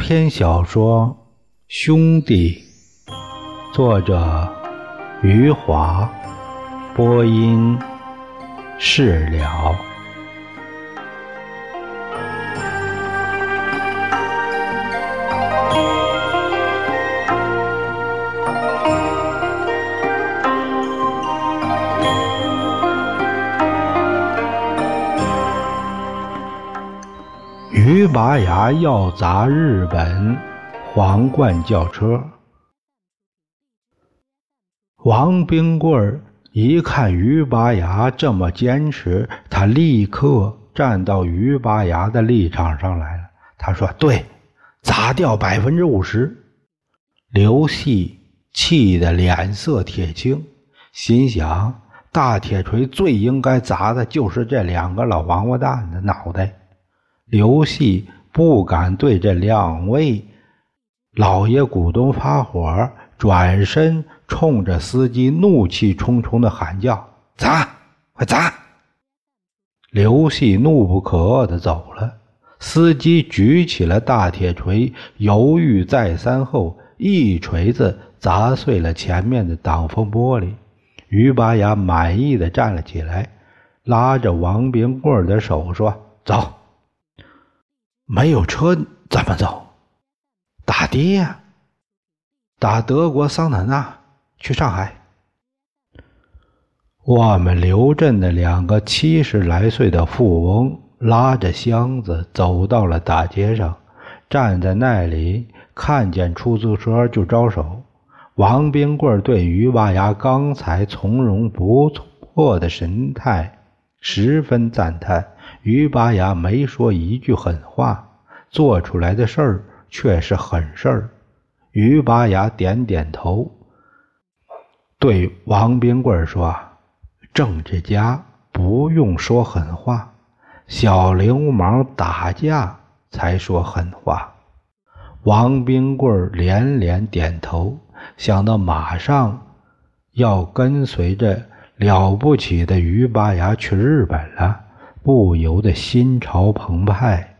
篇小说《兄弟》，作者余华，播音释了。于拔牙要砸日本皇冠轿车，王冰棍一看于拔牙这么坚持，他立刻站到于拔牙的立场上来了。他说：“对，砸掉百分之五十。”刘系气得脸色铁青，心想：大铁锤最应该砸的就是这两个老王八蛋的脑袋。刘系不敢对这两位老爷股东发火，转身冲着司机怒气冲冲的喊叫：“砸，快砸！”刘系怒不可遏的走了。司机举起了大铁锤，犹豫再三后，一锤子砸碎了前面的挡风玻璃。于拔牙满意的站了起来，拉着王冰棍的手说：“走。”没有车怎么走？打的呀，打德国桑塔纳去上海。我们刘镇的两个七十来岁的富翁拉着箱子走到了大街上，站在那里，看见出租车就招手。王冰棍对于拔牙刚才从容不迫的神态十分赞叹。于拔牙没说一句狠话，做出来的事儿却是狠事儿。于拔牙点点头，对王冰棍说：“政治家不用说狠话，小流氓打架才说狠话。”王冰棍连连点头，想到马上要跟随着了不起的于拔牙去日本了。不由得心潮澎湃，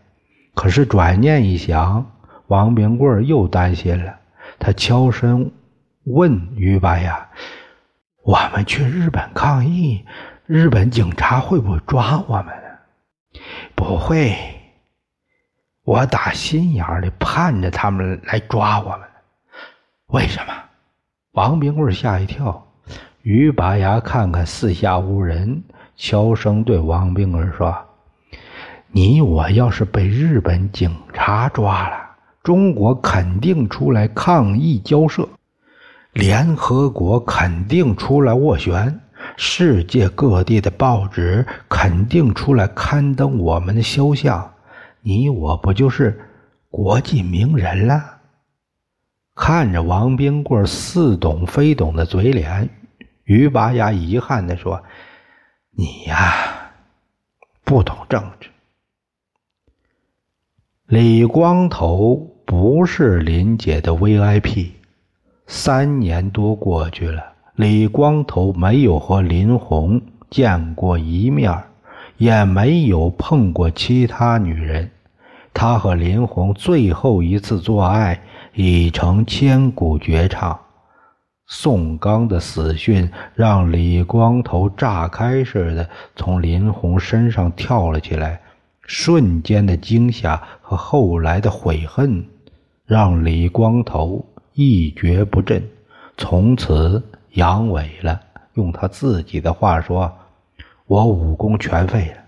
可是转念一想，王冰棍又担心了。他悄声问于拔牙：“我们去日本抗议，日本警察会不会抓我们呢？”“不会，我打心眼里盼着他们来抓我们。”“为什么？”王冰棍吓一跳。于拔牙看看四下无人。悄声对王冰儿说：“你我要是被日本警察抓了，中国肯定出来抗议交涉，联合国肯定出来斡旋，世界各地的报纸肯定出来刊登我们的肖像，你我不就是国际名人了？”看着王冰棍似懂非懂的嘴脸，于拔牙遗憾地说。你呀，不懂政治。李光头不是林姐的 VIP，三年多过去了，李光头没有和林红见过一面，也没有碰过其他女人。他和林红最后一次做爱已成千古绝唱。宋刚的死讯让李光头炸开似的从林红身上跳了起来，瞬间的惊吓和后来的悔恨让李光头一蹶不振，从此阳痿了。用他自己的话说：“我武功全废了。”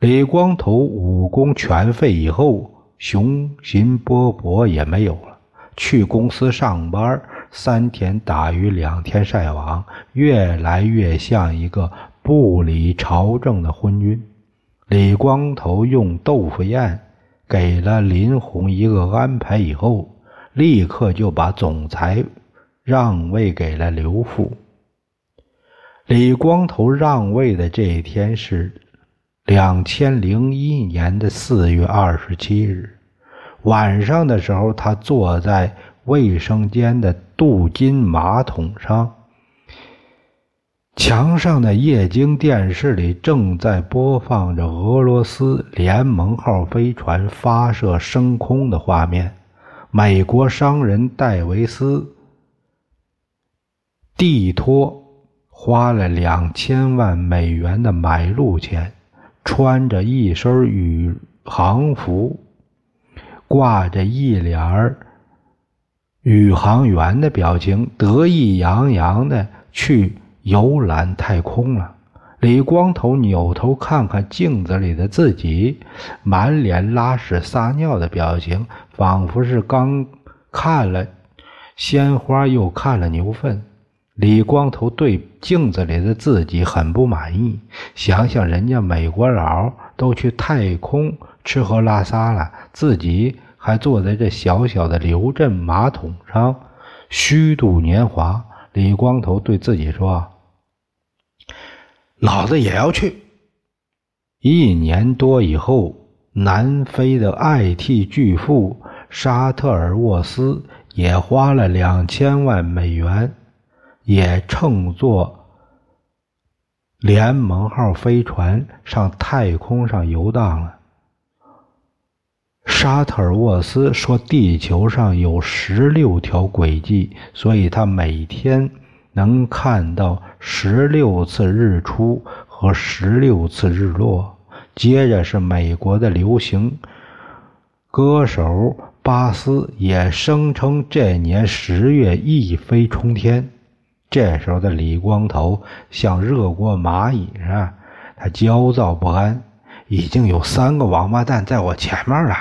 李光头武功全废以后，雄心勃勃也没有了，去公司上班。三天打鱼两天晒网，越来越像一个不理朝政的昏君。李光头用豆腐宴给了林红一个安排以后，立刻就把总裁让位给了刘富。李光头让位的这一天是两千零一年的四月二十七日晚上的时候，他坐在。卫生间的镀金马桶上，墙上的液晶电视里正在播放着俄罗斯联盟号飞船发射升空的画面。美国商人戴维斯蒂托花了两千万美元的买路钱，穿着一身宇航服，挂着一脸宇航员的表情，得意洋洋的去游览太空了。李光头扭头看看镜子里的自己，满脸拉屎撒尿的表情，仿佛是刚看了鲜花又看了牛粪。李光头对镜子里的自己很不满意，想想人家美国佬都去太空吃喝拉撒了，自己还坐在这小小的刘镇马桶上虚度年华。李光头对自己说。老子也要去。一年多以后，南非的 IT 巨富沙特尔沃斯也花了两千万美元，也乘坐联盟号飞船上太空上游荡了。沙特尔沃斯说，地球上有十六条轨迹，所以他每天。能看到十六次日出和十六次日落。接着是美国的流行歌手巴斯也声称这年十月一飞冲天。这时候的李光头像热锅蚂蚁似的，他焦躁不安。已经有三个王八蛋在我前面了。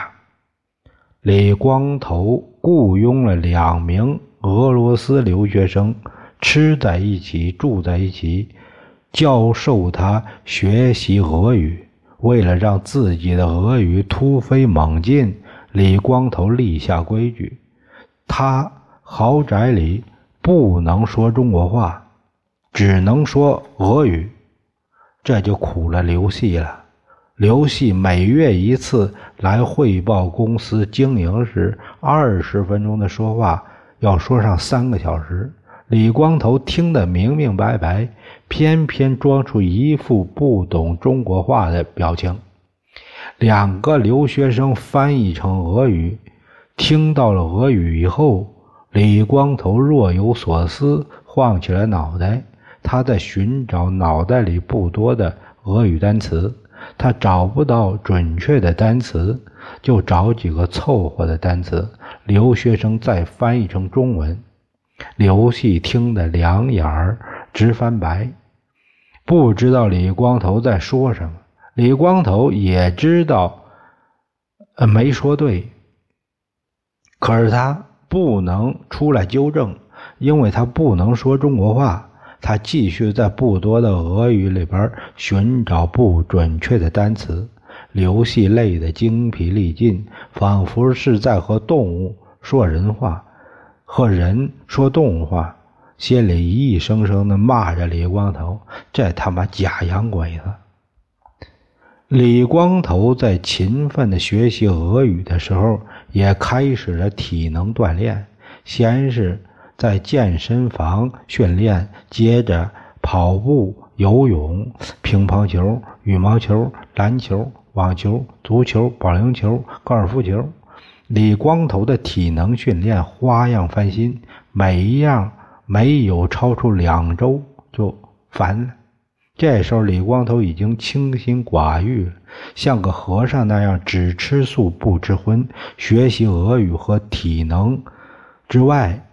李光头雇佣了两名俄罗斯留学生。吃在一起，住在一起，教授他学习俄语。为了让自己的俄语突飞猛进，李光头立下规矩：他豪宅里不能说中国话，只能说俄语。这就苦了刘系了。刘系每月一次来汇报公司经营时，二十分钟的说话要说上三个小时。李光头听得明明白白，偏偏装出一副不懂中国话的表情。两个留学生翻译成俄语，听到了俄语以后，李光头若有所思，晃起了脑袋。他在寻找脑袋里不多的俄语单词，他找不到准确的单词，就找几个凑合的单词。留学生再翻译成中文。刘细听得两眼儿直翻白，不知道李光头在说什么。李光头也知道，呃，没说对。可是他不能出来纠正，因为他不能说中国话。他继续在不多的俄语里边寻找不准确的单词。刘细累得精疲力尽，仿佛是在和动物说人话。和人说动物话，心里一声声的骂着李光头：“这他妈假洋鬼子！”李光头在勤奋的学习俄语的时候，也开始了体能锻炼。先是在健身房训练，接着跑步、游泳、乒乓球、羽毛球、篮球、网球、足球、保龄球、高尔夫球。李光头的体能训练花样翻新，每一样没有超出两周就烦了。这时候，李光头已经清心寡欲，像个和尚那样只吃素不吃荤。学习俄语和体能之外，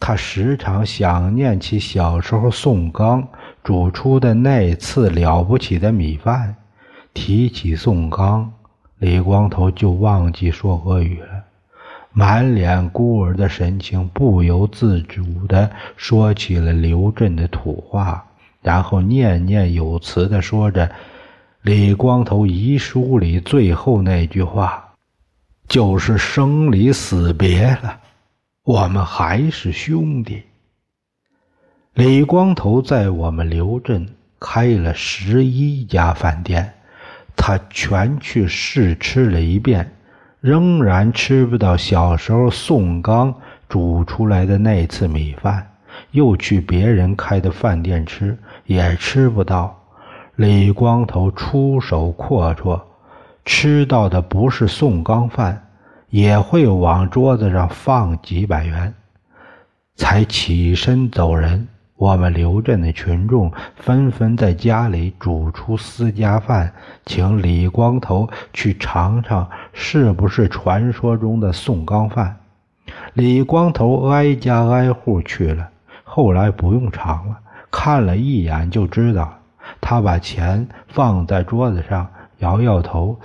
他时常想念起小时候宋刚煮出的那次了不起的米饭。提起宋刚。李光头就忘记说俄语了，满脸孤儿的神情，不由自主地说起了刘震的土话，然后念念有词地说着李光头遗书里最后那句话：“就是生离死别了，我们还是兄弟。”李光头在我们刘镇开了十一家饭店。他全去试吃了一遍，仍然吃不到小时候宋刚煮出来的那次米饭。又去别人开的饭店吃，也吃不到。李光头出手阔绰，吃到的不是宋刚饭，也会往桌子上放几百元，才起身走人。我们刘镇的群众纷纷在家里煮出私家饭，请李光头去尝尝是不是传说中的宋刚饭。李光头挨家挨户去了，后来不用尝了，看了一眼就知道。他把钱放在桌子上，摇摇头，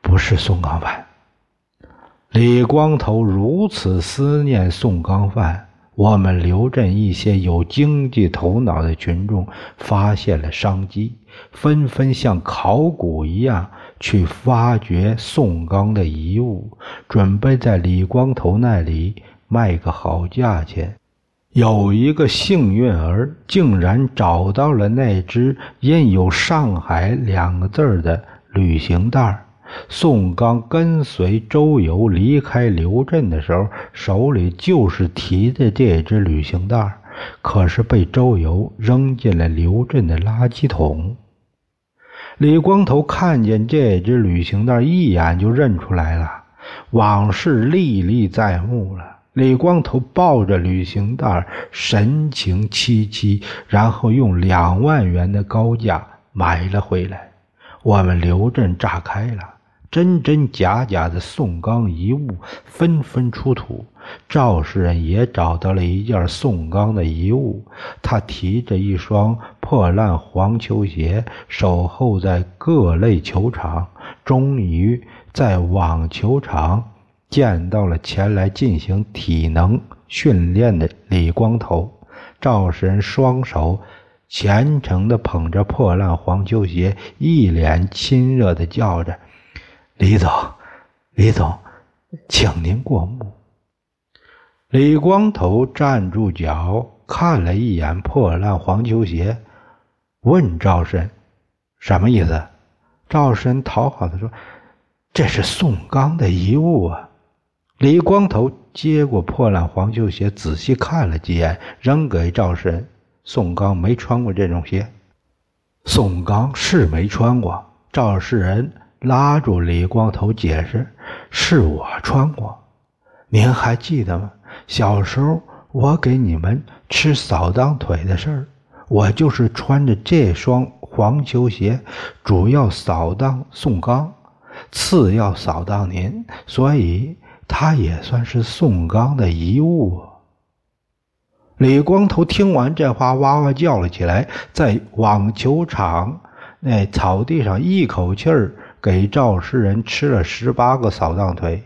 不是宋刚饭。李光头如此思念宋钢饭。我们刘镇一些有经济头脑的群众发现了商机，纷纷像考古一样去发掘宋刚的遗物，准备在李光头那里卖个好价钱。有一个幸运儿竟然找到了那只印有“上海”两个字的旅行袋。宋刚跟随周游离开刘镇的时候，手里就是提的这只旅行袋，可是被周游扔进了刘镇的垃圾桶。李光头看见这只旅行袋，一眼就认出来了，往事历历在目了。李光头抱着旅行袋，神情凄凄，然后用两万元的高价买了回来。我们刘镇炸开了。真真假假的宋钢遗物纷纷出土，赵世人也找到了一件宋钢的遗物。他提着一双破烂黄球鞋，守候在各类球场，终于在网球场见到了前来进行体能训练的李光头。赵世人双手虔诚地捧着破烂黄球鞋，一脸亲热地叫着。李总，李总，请您过目。李光头站住脚，看了一眼破烂黄球鞋，问赵申：“什么意思？”赵申讨好的说：“这是宋刚的遗物啊。”李光头接过破烂黄球鞋，仔细看了几眼，扔给赵申。宋刚没穿过这种鞋。宋刚是没穿过。赵世仁。拉住李光头解释：“是我穿过，您还记得吗？小时候我给你们吃扫荡腿的事儿，我就是穿着这双黄球鞋，主要扫荡宋刚，次要扫荡您，所以他也算是宋刚的遗物。”李光头听完这话，哇哇叫了起来，在网球场那草地上一口气儿。给赵世仁吃了十八个扫荡腿，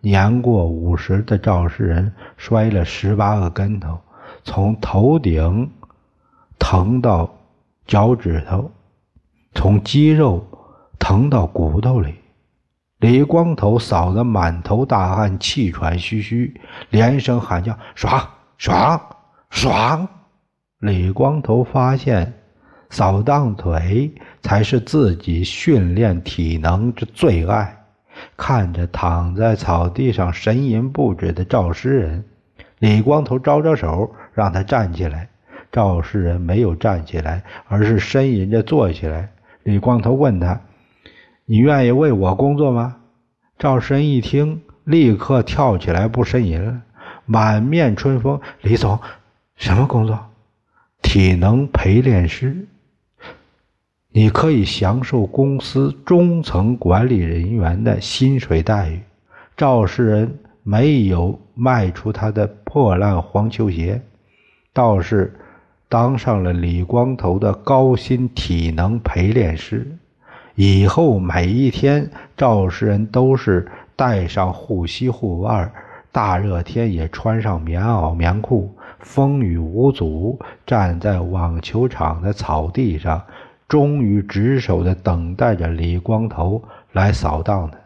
年过五十的赵世仁摔了十八个跟头，从头顶疼到脚趾头，从肌肉疼到骨头里。李光头扫得满头大汗，气喘吁吁，连声喊叫：“爽爽爽！”李光头发现。扫荡腿才是自己训练体能之最爱。看着躺在草地上呻吟不止的赵诗人，李光头招招手让他站起来。赵诗人没有站起来，而是呻吟着坐起来。李光头问他：“你愿意为我工作吗？”赵诗人一听，立刻跳起来不呻吟了，满面春风。李总，什么工作？体能陪练师。你可以享受公司中层管理人员的薪水待遇。赵世仁没有卖出他的破烂黄球鞋，倒是当上了李光头的高薪体能陪练师。以后每一天，赵世仁都是带上护膝护腕，大热天也穿上棉袄棉裤，风雨无阻，站在网球场的草地上。终于值守的等待着李光头来扫荡的。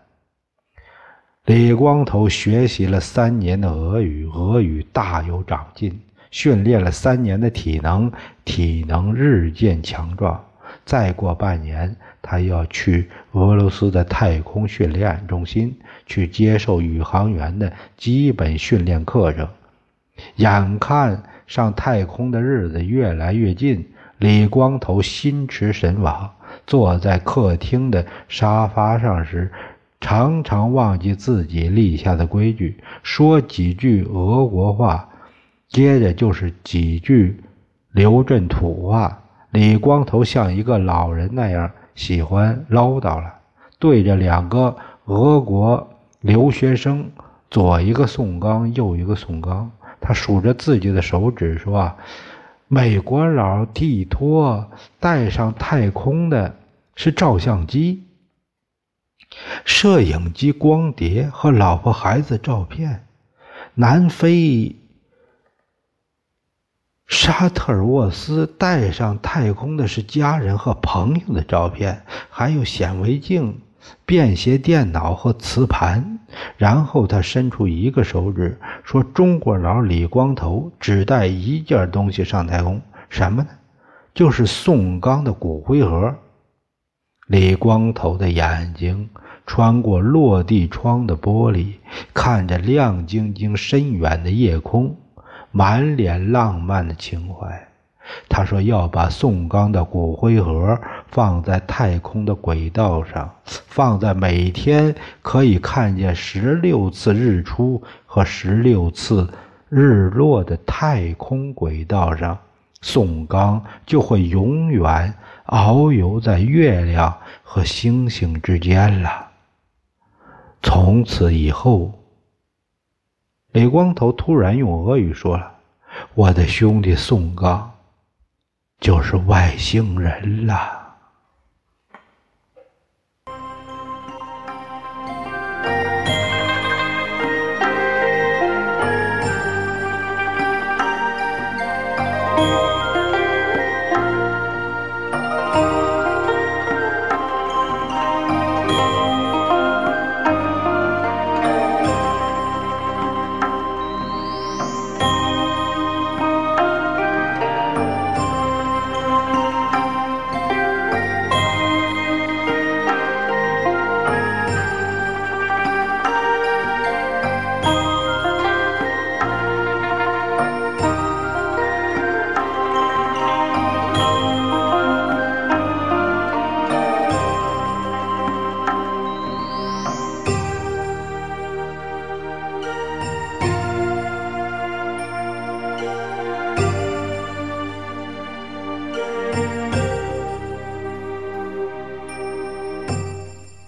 李光头学习了三年的俄语，俄语大有长进；训练了三年的体能，体能日渐强壮。再过半年，他要去俄罗斯的太空训练中心去接受宇航员的基本训练课程。眼看上太空的日子越来越近。李光头心驰神往，坐在客厅的沙发上时，常常忘记自己立下的规矩，说几句俄国话，接着就是几句刘镇土话。李光头像一个老人那样喜欢唠叨了，对着两个俄国留学生，左一个宋刚，右一个宋刚，他数着自己的手指说：“，美国佬蒂托带上太空的是照相机、摄影机、光碟和老婆孩子照片，南非。”沙特尔沃斯带上太空的是家人和朋友的照片，还有显微镜、便携电脑和磁盘。然后他伸出一个手指，说：“中国佬李光头只带一件东西上太空，什么呢？就是宋刚的骨灰盒。”李光头的眼睛穿过落地窗的玻璃，看着亮晶晶、深远的夜空。满脸浪漫的情怀，他说要把宋刚的骨灰盒放在太空的轨道上，放在每天可以看见十六次日出和十六次日落的太空轨道上，宋刚就会永远遨游在月亮和星星之间了。从此以后。李光头突然用俄语说了：“我的兄弟宋刚，就是外星人了。”